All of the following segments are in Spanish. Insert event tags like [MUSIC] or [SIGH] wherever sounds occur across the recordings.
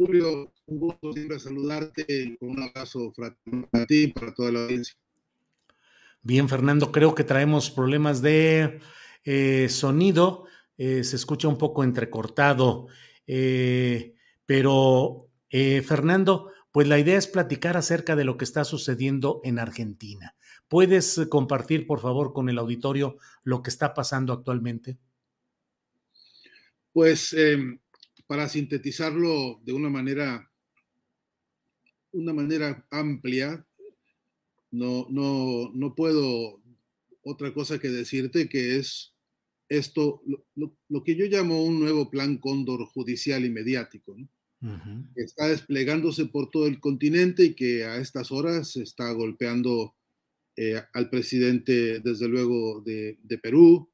Julio, un gusto siempre saludarte con un abrazo para ti y para toda la audiencia. Bien, Fernando, creo que traemos problemas de eh, sonido. Eh, se escucha un poco entrecortado. Eh, pero, Fernando, pues la idea es platicar acerca de lo que está sucediendo en Argentina. ¿Puedes compartir, por favor, con el auditorio lo que está pasando actualmente? Pues eh, para sintetizarlo de una manera, una manera amplia, no, no, no puedo otra cosa que decirte que es esto, lo, que yo llamo un nuevo plan cóndor judicial y mediático, que está desplegándose por todo el continente y que a estas horas está golpeando eh, al presidente, desde luego, de, de Perú,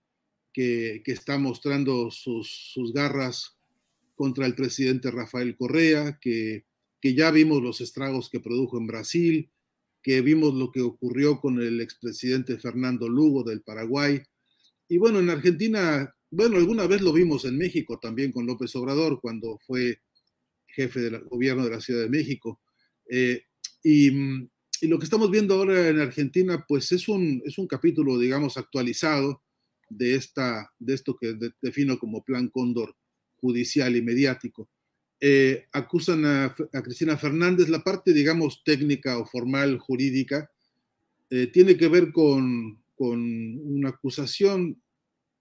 que, que está mostrando sus, sus garras contra el presidente Rafael Correa, que, que ya vimos los estragos que produjo en Brasil, que vimos lo que ocurrió con el expresidente Fernando Lugo del Paraguay. Y bueno, en Argentina, bueno, alguna vez lo vimos en México también con López Obrador, cuando fue jefe del gobierno de la Ciudad de México. Eh, y, y lo que estamos viendo ahora en Argentina, pues es un, es un capítulo, digamos, actualizado de, esta, de esto que de- defino como plan cóndor judicial y mediático. Eh, acusan a, Cristina Fernández, la parte, digamos, técnica o formal, jurídica, eh, tiene que ver con, con una acusación,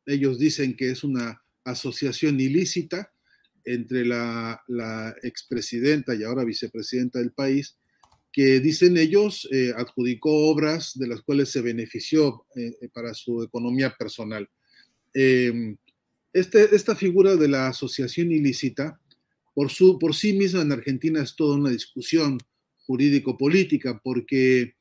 ellos dicen que es una asociación ilícita entre la, expresidenta y ahora vicepresidenta del país, que dicen ellos eh, adjudicó obras de las cuales se benefició para su economía personal. Eh, este, esta figura de la asociación ilícita, por, su, por sí misma en Argentina es toda una discusión jurídico-política, porque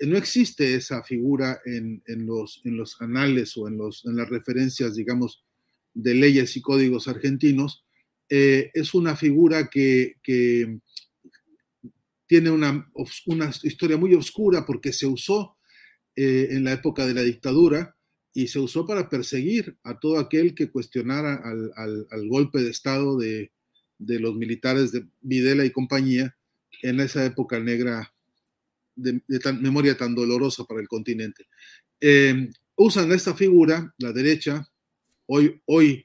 no existe esa figura en, en, los, en los anales o en, los, en las referencias, digamos, de leyes y códigos argentinos. Eh, es una figura que, que tiene una, una, historia muy oscura porque se usó eh, en la época de la dictadura y se usó para perseguir a todo aquel que cuestionara al, al, al golpe de Estado de, de, los militares de Videla y compañía en esa época negra de, de tan, memoria tan dolorosa para el continente. Eh, usan esta figura, la derecha, hoy, hoy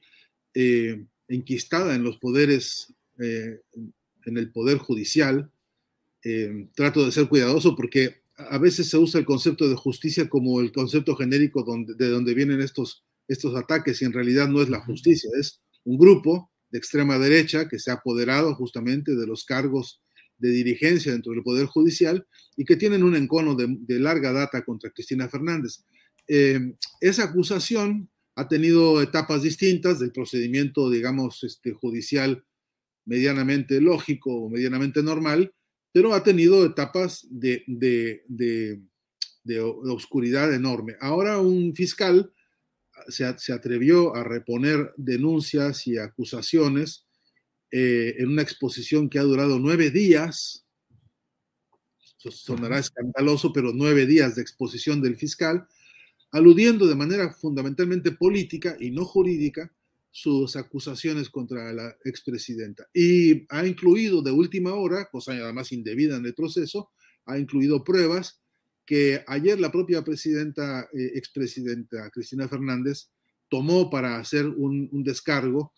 eh, enquistada en los poderes, eh, en el poder judicial, eh, trato de ser cuidadoso porque a veces se usa el concepto de justicia como el concepto genérico donde, de donde vienen estos, estos ataques y en realidad no es la justicia, es un grupo de extrema derecha que se ha apoderado justamente de los cargos de dirigencia dentro del Poder Judicial y que tienen un encono de, de larga data contra Cristina Fernández. Eh, esa acusación ha tenido etapas distintas del procedimiento, digamos, este, judicial medianamente lógico o medianamente normal, pero ha tenido etapas de, de, de, de oscuridad enorme. Ahora un fiscal se, se, atrevió a reponer denuncias y acusaciones eh, en una exposición que ha durado nueve días. Sonará escandaloso, pero nueve días de exposición del fiscal, aludiendo de manera fundamentalmente política y no jurídica sus acusaciones contra la expresidenta. Y ha incluido de última hora, cosa además indebida en el proceso, ha incluido pruebas que ayer la propia presidenta, eh, expresidenta Cristina Fernández tomó para hacer un, descargo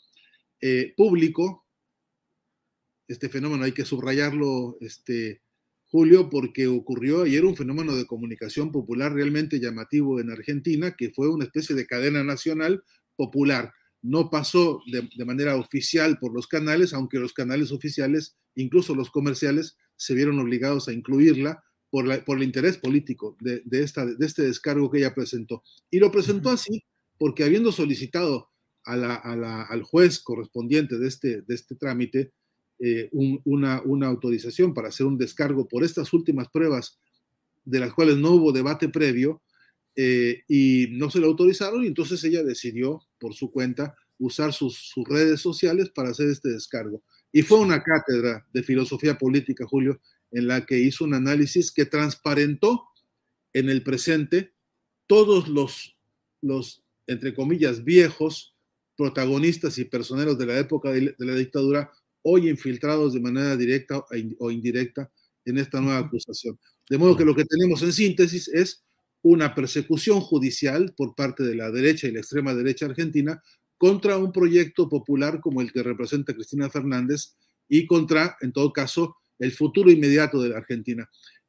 eh, público. Este fenómeno hay que subrayarlo, este, Julio, porque ocurrió ayer un fenómeno de comunicación popular realmente llamativo en Argentina, que fue una especie de cadena nacional popular no pasó de, manera oficial por los canales, aunque los canales oficiales, incluso los comerciales, se vieron obligados a incluirla por, el interés político de, esta, de, este descargo que ella presentó. Y lo presentó así porque habiendo solicitado al juez correspondiente de este, de este trámite eh, una, una autorización para hacer un descargo por estas últimas pruebas de las cuales no hubo debate previo, eh, y no se lo autorizaron y entonces ella decidió por su cuenta usar sus, redes sociales para hacer este descargo. Y fue una cátedra de filosofía política, Julio, en la que hizo un análisis que transparentó en el presente todos los, los entre comillas, viejos protagonistas y personeros de la época de la dictadura, hoy infiltrados de manera directa o indirecta en esta nueva acusación. De modo que lo que tenemos en síntesis es una persecución judicial por parte de la derecha y la extrema derecha argentina contra un proyecto popular como el que representa Cristina Fernández y contra, en todo caso, el futuro inmediato de la Argentina.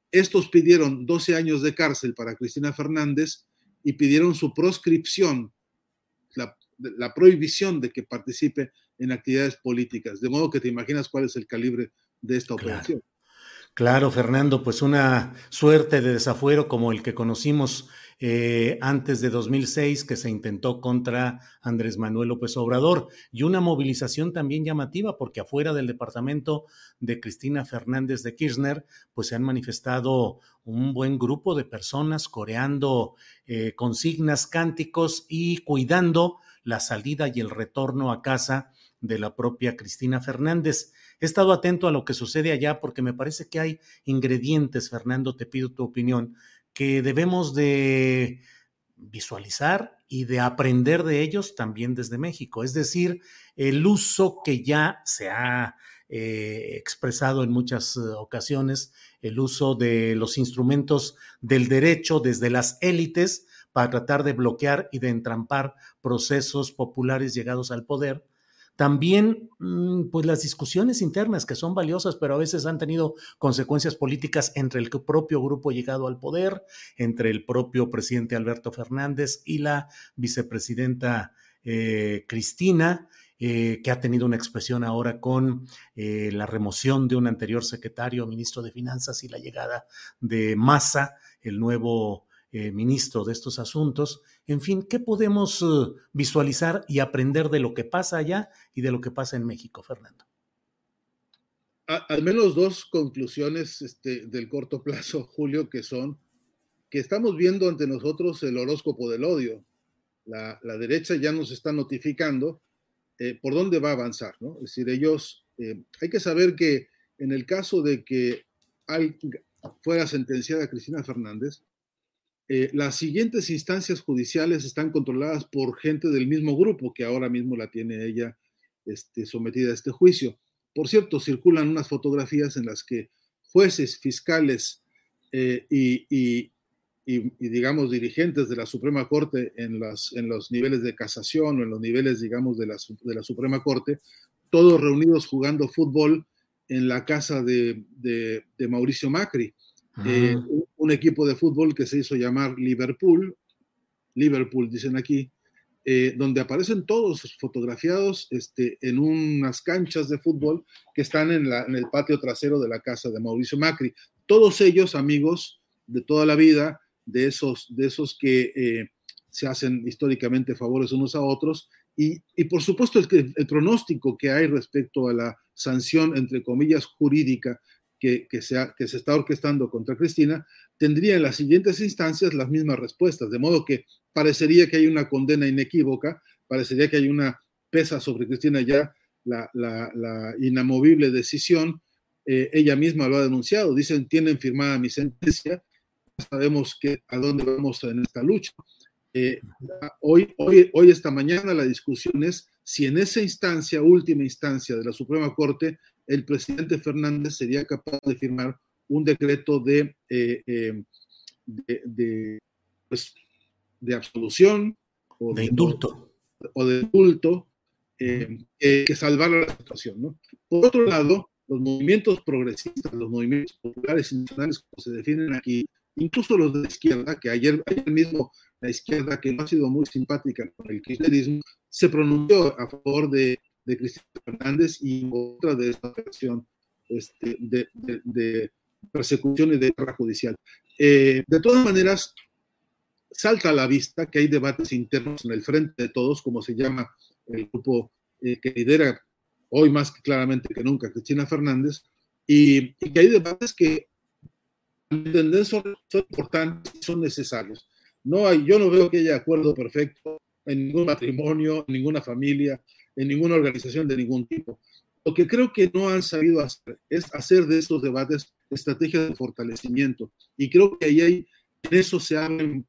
Estos pidieron 12 años de cárcel para Cristina Fernández y pidieron su proscripción, la, prohibición de que participe en actividades políticas. De modo que te imaginas cuál es el calibre de esta operación. Claro, Fernando, pues una suerte de desafuero como el que conocimos eh, antes de 2006 que se intentó contra Andrés Manuel López Obrador y una movilización también llamativa porque afuera del departamento de Cristina Fernández de Kirchner pues se han manifestado un buen grupo de personas coreando eh, consignas, cánticos y cuidando la salida y el retorno a casa de la propia Cristina Fernández. He estado atento a lo que sucede allá porque me parece que hay ingredientes, Fernando, te pido tu opinión, que debemos de visualizar y de aprender de ellos también desde México. Es decir, el uso que ya se ha eh, expresado en muchas eh, ocasiones, el uso de los instrumentos del derecho desde las élites para tratar de bloquear y de entrampar procesos populares llegados al poder, también, mm, pues las discusiones internas que son valiosas, pero a veces han tenido consecuencias políticas entre el propio grupo llegado al poder, entre el propio presidente Alberto Fernández y la vicepresidenta eh, Cristina. Eh, que ha tenido una expresión ahora con eh, la remoción de un anterior secretario, ministro de Finanzas, y la llegada de Massa, el nuevo eh, ministro de estos asuntos. En fin, ¿qué podemos eh, visualizar y aprender de lo que pasa allá y de lo que pasa en México, Fernando? al menos dos conclusiones este, del corto plazo, [LAUGHS] Julio, que son que estamos viendo ante nosotros el horóscopo del odio. La, derecha ya nos está notificando eh, por dónde va a avanzar, ¿no? Es decir, ellos, hay que saber que en el caso de que fuera sentenciada Cristina Fernández, eh, las siguientes instancias judiciales están controladas por gente del mismo grupo que ahora mismo la tiene ella este, sometida a este juicio. Por cierto, circulan unas fotografías en las que jueces, fiscales eh, y, digamos, dirigentes de la Suprema Corte en, en los niveles de casación o en los niveles, digamos, de la, de la Suprema Corte, todos reunidos jugando fútbol en la casa de, de Mauricio Macri. Eh, un, equipo de fútbol que se hizo llamar Liverpool, Liverpool dicen aquí, eh, donde aparecen todos fotografiados este, en unas canchas de fútbol que están en, el patio trasero de la casa de Mauricio Macri. Todos ellos amigos de toda la vida, de esos, de esos que eh, se hacen históricamente favores unos a otros. Y, por supuesto el, el pronóstico que hay respecto a la sanción, entre comillas, jurídica que, se está orquestando contra Cristina, tendría en las siguientes instancias las mismas respuestas, de modo que parecería que hay una condena inequívoca, parecería que hay una pesa sobre Cristina ya la, la, inamovible decisión, eh, ella misma lo ha denunciado, dicen, tienen firmada mi sentencia, sabemos que, a dónde vamos en esta lucha. Eh, hoy, hoy, hoy, esta mañana, la discusión es si en esa instancia, última instancia de la Suprema Corte, el presidente Fernández sería capaz de firmar un decreto de, eh, eh, de, pues, de, absolución o de, indulto. O, de indulto eh, que salvara la situación. Por otro lado, los movimientos progresistas, los movimientos populares internacionales, como se definen aquí, incluso los de la izquierda, que ayer, ayer mismo la izquierda, que no ha sido muy simpática con el kirchnerismo, se pronunció a favor de, de Cristina Fernández y otra de esta operación este, de, de, persecución y de guerra judicial. Eh, de todas maneras, salta a la vista que hay debates internos en el frente de todos, como se llama el grupo eh, que lidera hoy más claramente que nunca Cristina Fernández, y, que hay debates que son, son importantes y son necesarios. No hay, yo no veo que haya acuerdo perfecto en ningún matrimonio, en ninguna familia, en ninguna organización de ningún tipo. Lo que creo que no han sabido hacer es hacer de estos debates estrategias de fortalecimiento. Y creo que ahí hay, en eso se abren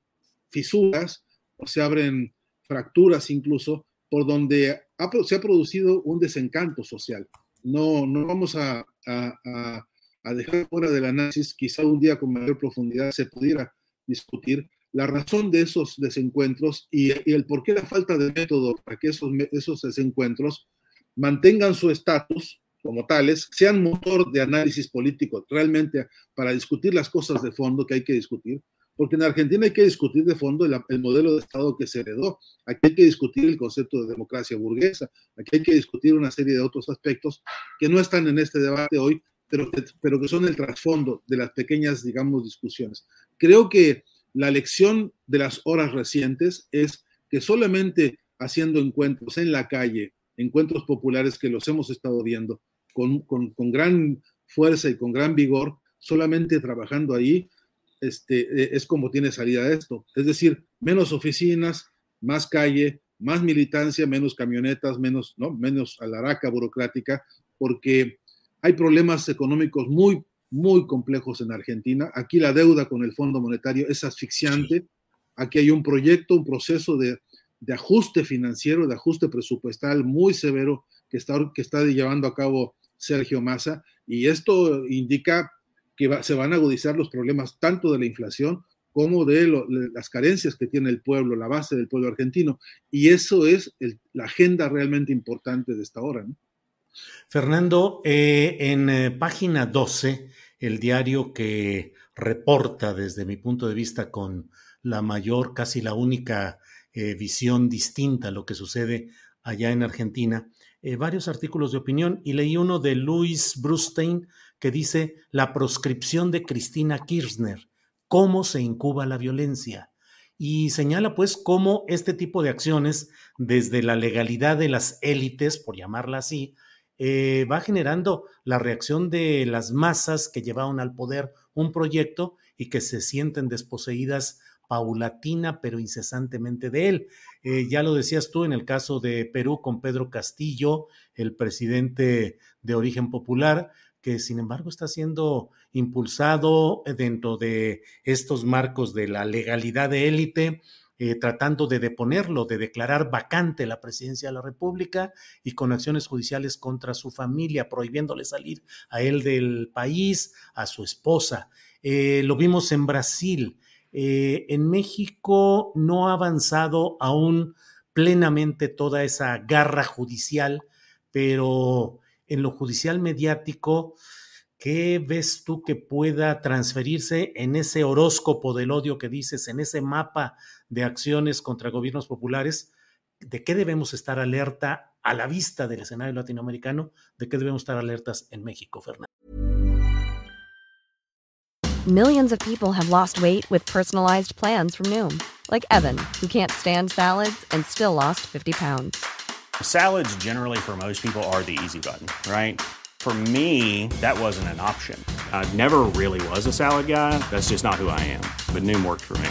fisuras o se abren fracturas incluso, por donde se ha producido un desencanto social. No, no vamos a, a, a dejar fuera del análisis, quizá un día con mayor profundidad se pudiera discutir la razón de esos desencuentros y, el por qué la falta de método para que esos, esos desencuentros mantengan su estatus como tales, sean motor de análisis político realmente para discutir las cosas de fondo que hay que discutir, porque en Argentina hay que discutir de fondo el, el, modelo de Estado que se heredó, aquí hay que discutir el concepto de democracia burguesa, aquí hay que discutir una serie de otros aspectos que no están en este debate hoy, pero pero que son el trasfondo de las pequeñas, digamos, discusiones. Creo que la lección de las horas recientes es que solamente haciendo encuentros en la calle, encuentros populares que los hemos estado viendo con, gran fuerza y con gran vigor, solamente trabajando ahí, este, e, es como tiene salida esto. Es decir, menos oficinas, más calle, más militancia, menos camionetas, menos, ¿no? menos alaraca burocrática, porque hay problemas económicos muy muy complejos en Argentina. Aquí la deuda con el Fondo Monetario es asfixiante. Aquí hay un proyecto, un proceso de, ajuste financiero, de ajuste presupuestal muy severo que está, que está llevando a cabo Sergio Massa. Y esto indica que se van a agudizar los problemas tanto de la inflación como de, las carencias que tiene el pueblo, la base del pueblo argentino. Y eso es la agenda realmente importante de esta hora. Fernando, eh, en eh, página 12 el diario que reporta desde mi punto de vista con la mayor, casi la única eh, visión distinta a lo que sucede allá en Argentina, eh, varios artículos de opinión y leí uno de Luis Brustein que dice la proscripción de Cristina Kirchner, cómo se incuba la violencia. Y señala pues cómo este tipo de acciones, desde la legalidad de las élites, por llamarla así, eh, va generando la reacción de las masas que llevaron al poder un proyecto y que se sienten desposeídas paulatina pero incesantemente de él. Eh, ya lo decías tú en el caso de Perú con Pedro Castillo, el presidente de origen popular, que sin embargo está siendo impulsado dentro de estos marcos de la legalidad de élite eh, tratando de deponerlo, de declarar vacante la presidencia de la República y con acciones judiciales contra su familia, prohibiéndole salir a él del país, a su esposa. Eh, lo vimos en Brasil. Eh, en México no ha avanzado aún plenamente toda esa garra judicial, pero en lo judicial mediático, ¿qué ves tú que pueda transferirse en ese horóscopo del odio que dices, en ese mapa de acciones contra gobiernos populares, de qué debemos estar alerta a la vista del escenario latinoamericano, de qué debemos estar alertas en México, Fernando. Millions of people have lost weight with personalized plans from Noom, like Evan, who can't stand salads and still lost 50 pounds. Salads generally for most people are the easy button, right? For me, that wasn't an option. I never really was a salad guy. That's just not who I am. But Noom worked for me.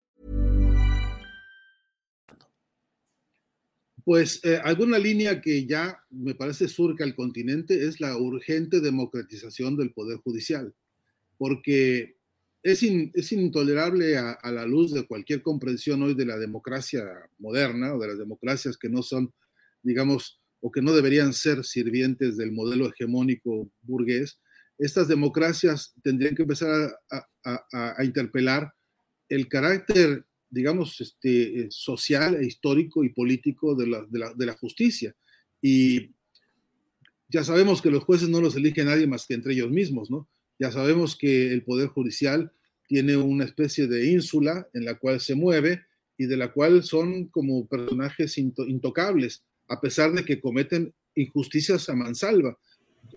Pues eh, alguna línea que ya me parece surca el continente es la urgente democratización del Poder Judicial, porque es, in, es intolerable a, la luz de cualquier comprensión hoy de la democracia moderna o de las democracias que no son, digamos, o que no deberían ser sirvientes del modelo hegemónico burgués. Estas democracias tendrían que empezar a interpelar el carácter digamos, este, social, e histórico y político de la, de, la, de la, justicia. Y ya sabemos que los jueces no los elige nadie más que entre ellos mismos, ¿no? Ya sabemos que el Poder Judicial tiene una especie de ínsula en la cual se mueve y de la cual son como personajes intocables, a pesar de que cometen injusticias a mansalva.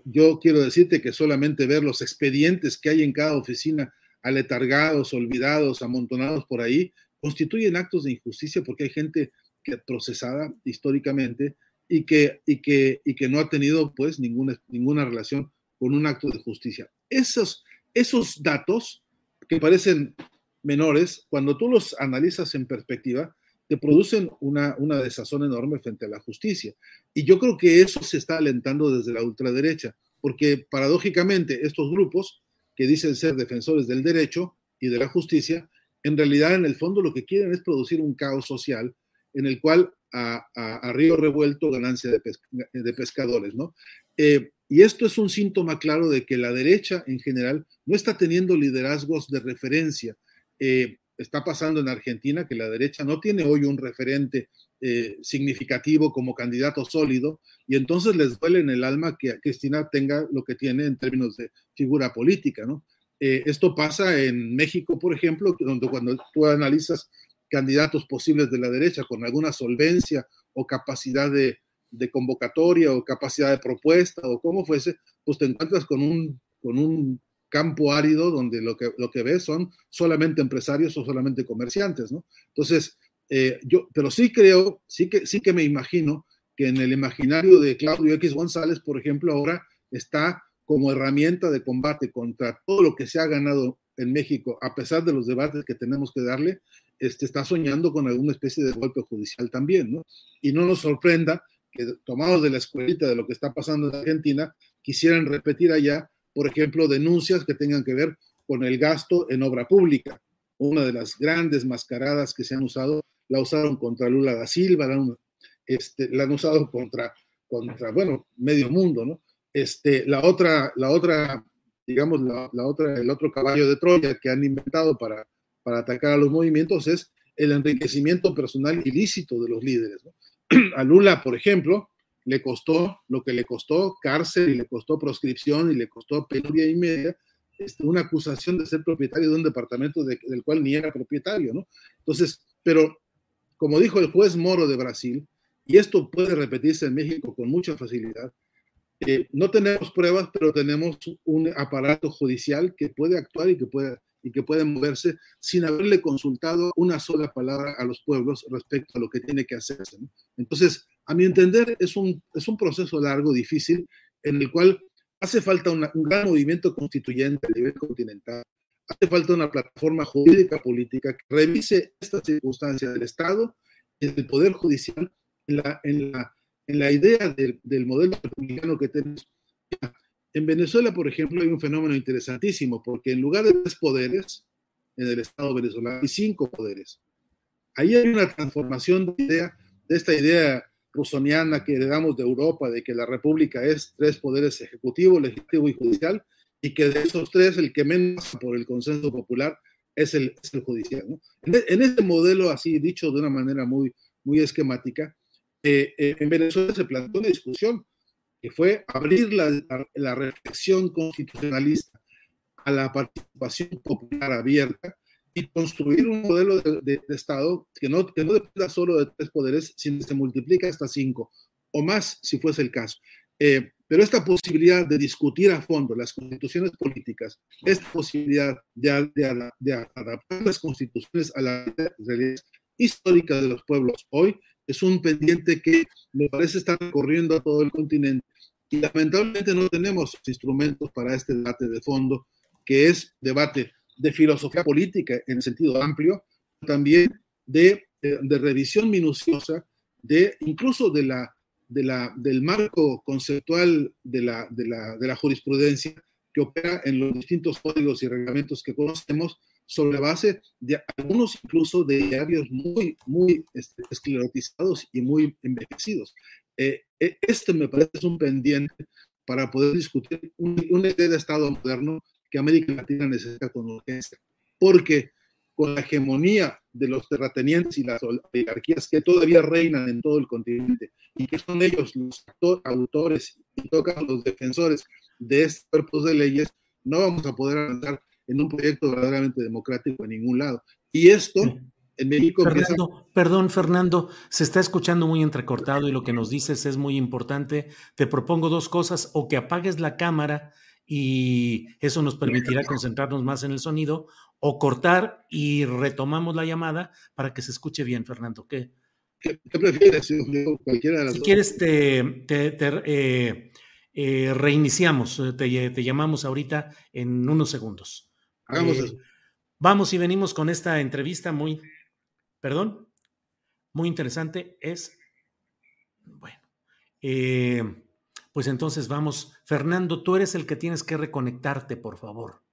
Yo quiero decirte que solamente ver los expedientes que hay en cada oficina aletargados, olvidados, amontonados por ahí, constituyen actos de injusticia porque hay gente que procesada históricamente y que, y que, y que no ha tenido pues ninguna, ninguna relación con un acto de justicia. Esos, esos datos que parecen menores, cuando tú los analizas en perspectiva, te producen una, una desazón enorme frente a la justicia. Y yo creo que eso se está alentando desde la ultraderecha, porque paradójicamente estos grupos que dicen ser defensores del derecho y de la justicia, en realidad en el fondo lo que quieren es producir un caos social en el cual a, río revuelto ganancia de pescadores, ¿no? Eh, y esto es un síntoma claro de que la derecha en general no está teniendo liderazgos de referencia. Eh, está pasando en Argentina que la derecha no tiene hoy un referente eh, significativo como candidato sólido y entonces les duele en el alma que Cristina tenga lo que tiene en términos de figura política, ¿no? Eh, esto pasa en México, por ejemplo, donde cuando tú analizas candidatos posibles de la derecha con alguna solvencia o capacidad de, convocatoria o capacidad de propuesta o como fuese, pues te encuentras con un, con un campo árido donde lo que, lo que ves son solamente empresarios o solamente comerciantes, ¿no? Entonces, eh, yo, pero sí creo, sí que, sí que me imagino que en el imaginario de Claudio X González, por ejemplo, ahora está como herramienta de combate contra todo lo que se ha ganado en México, a pesar de los debates que tenemos que darle, este, está soñando con alguna especie de golpe judicial también, ¿no? Y no nos sorprenda que, tomados de la escuelita de lo que está pasando en Argentina, quisieran repetir allá, por ejemplo, denuncias que tengan que ver con el gasto en obra pública. Una de las grandes mascaradas que se han usado, la usaron contra Lula da Silva, la, este, han usado contra, contra, bueno, medio mundo, ¿no? Este, la otra, la otra, digamos, la, otra, el otro caballo de Troya que han inventado para, para atacar a los movimientos es el enriquecimiento personal ilícito de los líderes. ¿no? [CLEARS THROAT] A Lula, por ejemplo, le costó lo que le costó cárcel y le costó proscripción y le costó penuria y media, este, una acusación de ser propietario de un departamento de, del cual ni era propietario, ¿no? Entonces, pero como dijo el juez Moro de Brasil, y esto puede repetirse en México con mucha facilidad, eh, no tenemos pruebas, pero tenemos un aparato judicial que puede actuar y que puede, y que puede moverse sin haberle consultado una sola palabra a los pueblos respecto a lo que tiene que hacerse. Entonces, a mi entender, es un, es un proceso largo, difícil, en el cual hace falta un gran movimiento constituyente a nivel continental, hace falta una plataforma jurídica política que revise esta circunstancia del Estado y del Poder Judicial en la, la idea del, del modelo republicano que tenemos. En Venezuela, por ejemplo, hay un fenómeno interesantísimo, porque en lugar de tres poderes, en el Estado venezolano hay cinco poderes. Ahí hay una transformación de, esta idea rusoniana que heredamos de Europa, de que la república es tres poderes ejecutivo, legislativo y judicial, y que de esos tres el que menos por el consenso popular es el, judicial. En, en este modelo, así dicho de una manera muy, muy esquemática, eh, eh, en Venezuela se planteó una discusión que fue abrir la, la, reflexión constitucionalista a la participación popular abierta y construir un modelo de, de, de Estado que no, que no dependa solo de tres poderes, sino que se multiplica hasta cinco o más si fuese el caso. Eh, pero esta posibilidad de discutir a fondo las constituciones políticas, esta posibilidad de, de, adaptar las constituciones a la realidad histórica de los pueblos hoy, es un pendiente que me parece estar recorriendo a todo el continente. Y lamentablemente no tenemos instrumentos para este debate de fondo, que es debate de filosofía política en sentido amplio, también de, de, de revisión minuciosa, de incluso de la de la, del marco conceptual de la, de, la, de la jurisprudencia que opera en los distintos códigos y reglamentos que conocemos sobre la base de algunos incluso de diarios muy, muy este, esclerotizados y muy envejecidos. Eh, eh, este me parece un pendiente para poder discutir una idea de Estado moderno que América Latina necesita con urgencia, porque con la hegemonía de los terratenientes y las oligarquías que todavía reinan en todo el continente y que son ellos los autores y tocan los defensores de estos cuerpos de leyes, no vamos a poder avanzar en un proyecto verdaderamente democrático en ningún lado. Y esto en México... Fernando, Perdón, Fernando, se está escuchando muy entrecortado y lo que nos dices es muy importante. Te propongo dos cosas, o que apagues la cámara y eso nos permitirá concentrarnos más en el sonido, o cortar y retomamos la llamada para que se escuche bien, Fernando. ¿Qué, ¿Qué, prefieres? Cualquiera de las si quieres, te, te, eh, eh, reiniciamos, te, te, llamamos ahorita en unos segundos. Hagamos eh, eso. Vamos y venimos con esta entrevista muy, perdón, muy interesante. Es, bueno, pues entonces vamos. Fernando, tú eres el que tienes que reconectarte, por favor.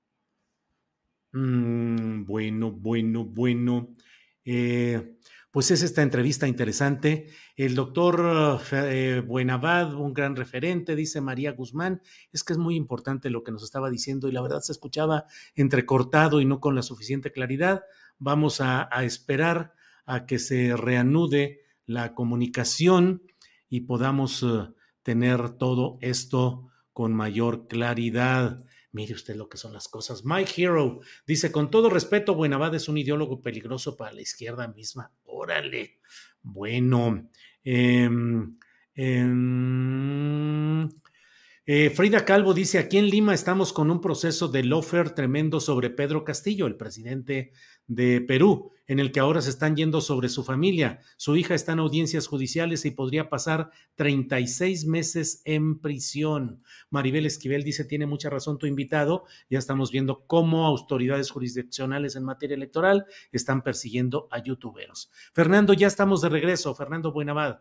Mm, bueno, bueno, bueno. Eh, pues es esta entrevista interesante. El doctor eh, Buenavad, un gran referente, dice María Guzmán, es que es muy importante lo que nos estaba diciendo y la verdad se escuchaba entrecortado y no con la suficiente claridad. Vamos a, esperar a que se reanude la comunicación y podamos uh, tener todo esto con mayor claridad. Mire usted lo que son las cosas. Mike Hero dice, con todo respeto, Buenavad es un ideólogo peligroso para la izquierda misma. Órale. Bueno. Eh, eh, Frida Calvo dice, aquí en Lima estamos con un proceso de lofer tremendo sobre Pedro Castillo, el presidente de Perú, en el que ahora se están yendo sobre su familia. Su hija está en audiencias judiciales y podría pasar 36 meses en prisión. Maribel Esquivel dice, tiene mucha razón tu invitado, ya estamos viendo cómo autoridades jurisdiccionales en materia electoral están persiguiendo a youtuberos. Fernando, ya estamos de regreso. Fernando Buenavad.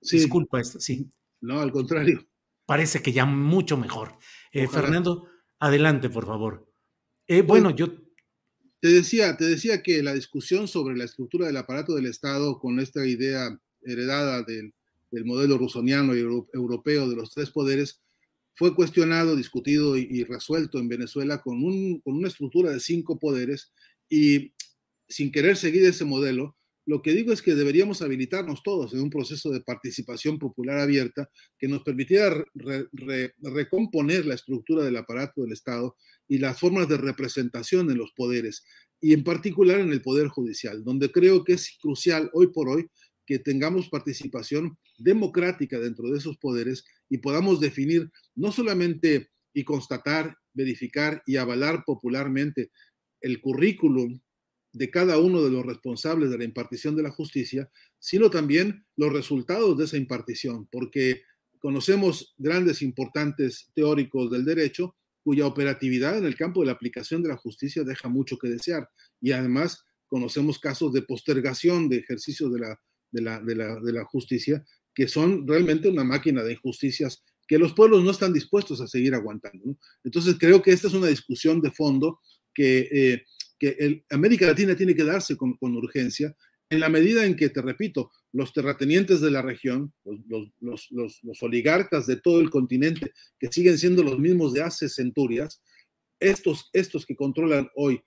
Sí. Disculpa esto, sí. No, al contrario parece que ya mucho mejor. Eh, Fernando, adelante, por favor. Eh, bueno, yo... Te decía, te decía que la discusión sobre la estructura del aparato del Estado con esta idea heredada del, del modelo rusoniano y europeo de los tres poderes fue cuestionado, discutido y, y resuelto en Venezuela con, un, con una estructura de cinco poderes y sin querer seguir ese modelo, lo que digo es que deberíamos habilitarnos todos en un proceso de participación popular abierta que nos permitiera recomponer la estructura del aparato del Estado y las formas de representación en los poderes, y en particular en el Poder Judicial, donde creo que es crucial hoy por hoy que tengamos participación democrática dentro de esos poderes y podamos definir no solamente y constatar, verificar y avalar popularmente el currículum de cada uno de los responsables de la impartición de la justicia, sino también los resultados de esa impartición, porque conocemos grandes, importantes teóricos del derecho cuya operatividad en el campo de la aplicación de la justicia deja mucho que desear. Y además conocemos casos de postergación de ejercicios de la, de la, de la, justicia que son realmente una máquina de injusticias que los pueblos no están dispuestos a seguir aguantando. Entonces creo que esta es una discusión de fondo que eh, que América Latina tiene que darse con, urgencia en la medida en que, te repito, los terratenientes de la región, los, oligarcas de todo el continente, que siguen siendo los mismos de hace centurias, estos, que controlan hoy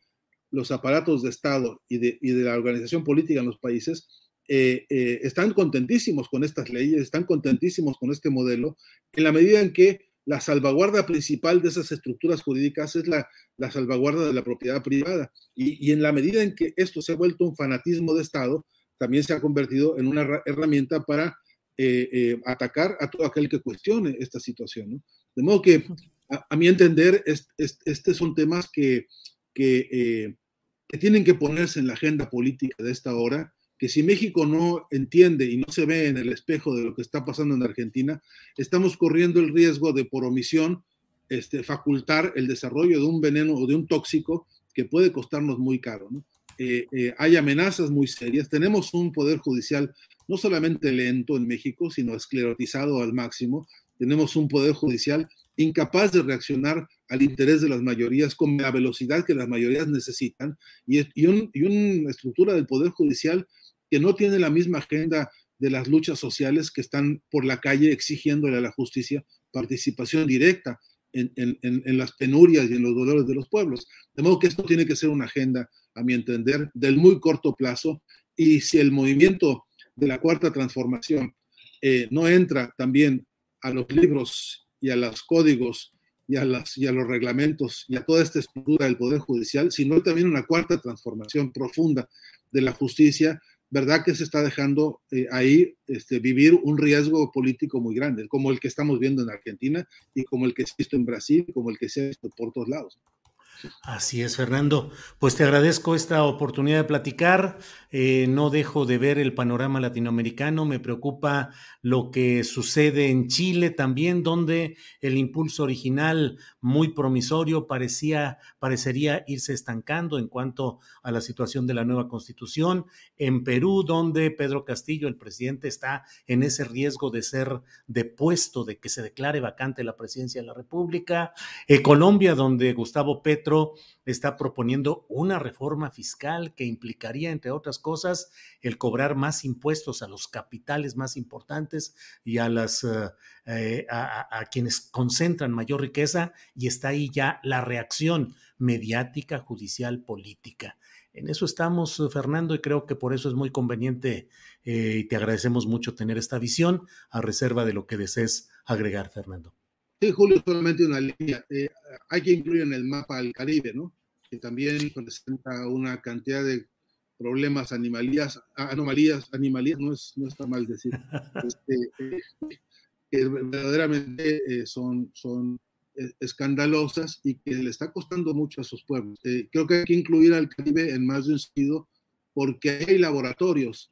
los aparatos de Estado y de, y de la organización política en los países, eh, eh, están contentísimos con estas leyes, están contentísimos con este modelo, en la medida en que la salvaguarda principal de esas estructuras jurídicas es la, salvaguarda de la propiedad privada. Y, en la medida en que esto se ha vuelto un fanatismo de Estado, también se ha convertido en una herramienta para atacar a todo aquel que cuestione esta situación. De modo que, a, mi entender, estos son temas que, que, que tienen que ponerse en la agenda política de esta hora que si México no entiende y no se ve en el espejo de lo que está pasando en Argentina, estamos corriendo el riesgo de por omisión este, facultar el desarrollo de un veneno o de un tóxico que puede costarnos muy caro. Eh, eh, hay amenazas muy serias. Tenemos un poder judicial no solamente lento en México, sino esclerotizado al máximo. Tenemos un poder judicial incapaz de reaccionar al interés de las mayorías con la velocidad que las mayorías necesitan y, y una estructura del poder judicial que no tiene la misma agenda de las luchas sociales que están por la calle exigiéndole a la justicia participación directa en, las penurias y en los dolores de los pueblos. De modo que esto tiene que ser una agenda, a mi entender, del muy corto plazo. Y si el movimiento de la cuarta transformación eh, no entra también a los libros y a los códigos y a, las, y a los reglamentos y a toda esta estructura del Poder Judicial, sino también una cuarta transformación profunda de la justicia, ¿verdad que se está dejando eh, ahí este, vivir un riesgo político muy grande, como el que estamos viendo en Argentina y como el que visto en Brasil, como el que se ha visto por todos lados? Así es, Fernando. Pues te agradezco esta oportunidad de platicar. Eh, no dejo de ver el panorama latinoamericano. Me preocupa lo que sucede en Chile también, donde el impulso original muy promisorio parecía, parecería irse estancando en cuanto a la situación de la nueva constitución. En Perú, donde Pedro Castillo, el presidente, está en ese riesgo de ser depuesto, de que se declare vacante la presidencia de la República. En Colombia, donde Gustavo Petro está proponiendo una reforma fiscal que implicaría, entre otras cosas, el cobrar más impuestos a los capitales más importantes y a las eh, eh, a, quienes concentran mayor riqueza, y está ahí ya la reacción mediática, judicial, política. En eso estamos, Fernando, y creo que por eso es muy conveniente eh, y te agradecemos mucho tener esta visión, a reserva de lo que desees agregar, Fernando. Sí, Julio, solamente una línea. Eh, hay que incluir en el mapa al Caribe, ¿no? Que también presenta una cantidad de problemas, animalías, anomalías, animalías, no, es, no está mal decir, [LAUGHS] este, eh, que verdaderamente eh, son, son escandalosas y que le está costando mucho a sus pueblos. creo que hay que incluir al Caribe en más de un sentido porque hay laboratorios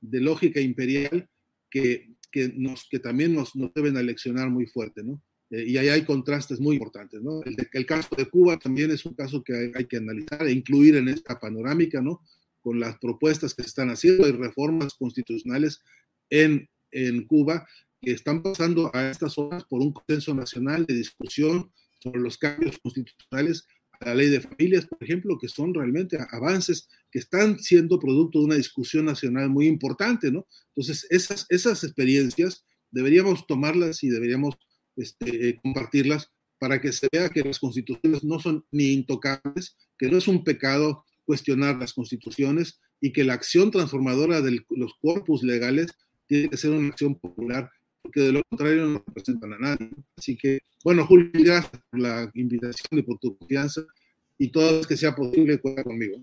de lógica imperial que, que, nos, que también nos, nos deben aleccionar muy fuerte, ¿no? Eh, y ahí hay contrastes muy importantes, ¿no? El, el, caso de Cuba también es un caso que hay, que analizar e incluir en esta panorámica, ¿no? Con las propuestas que se están haciendo y reformas constitucionales en, en Cuba que están pasando a estas horas por un consenso nacional de discusión sobre los cambios constitucionales la ley de familias, por ejemplo, que son realmente avances que están siendo producto de una discusión nacional muy importante, ¿no? Entonces, esas, esas experiencias deberíamos tomarlas y deberíamos este, eh, compartirlas para que se vea que las constituciones no son ni intocables, que no es un pecado cuestionar las constituciones y que la acción transformadora de los corpus legales tiene que ser una acción popular, porque de lo contrario no representan a nadie. Así que, bueno, Julio, gracias por la invitación y por tu confianza y todo lo que sea posible, cuenta conmigo.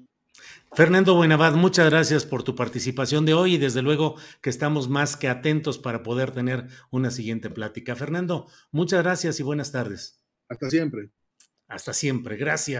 Fernando Buenavad, muchas gracias por tu participación de hoy y desde luego que estamos más que atentos para poder tener una siguiente plática. Fernando, muchas gracias y buenas tardes. Hasta siempre. Hasta siempre, gracias.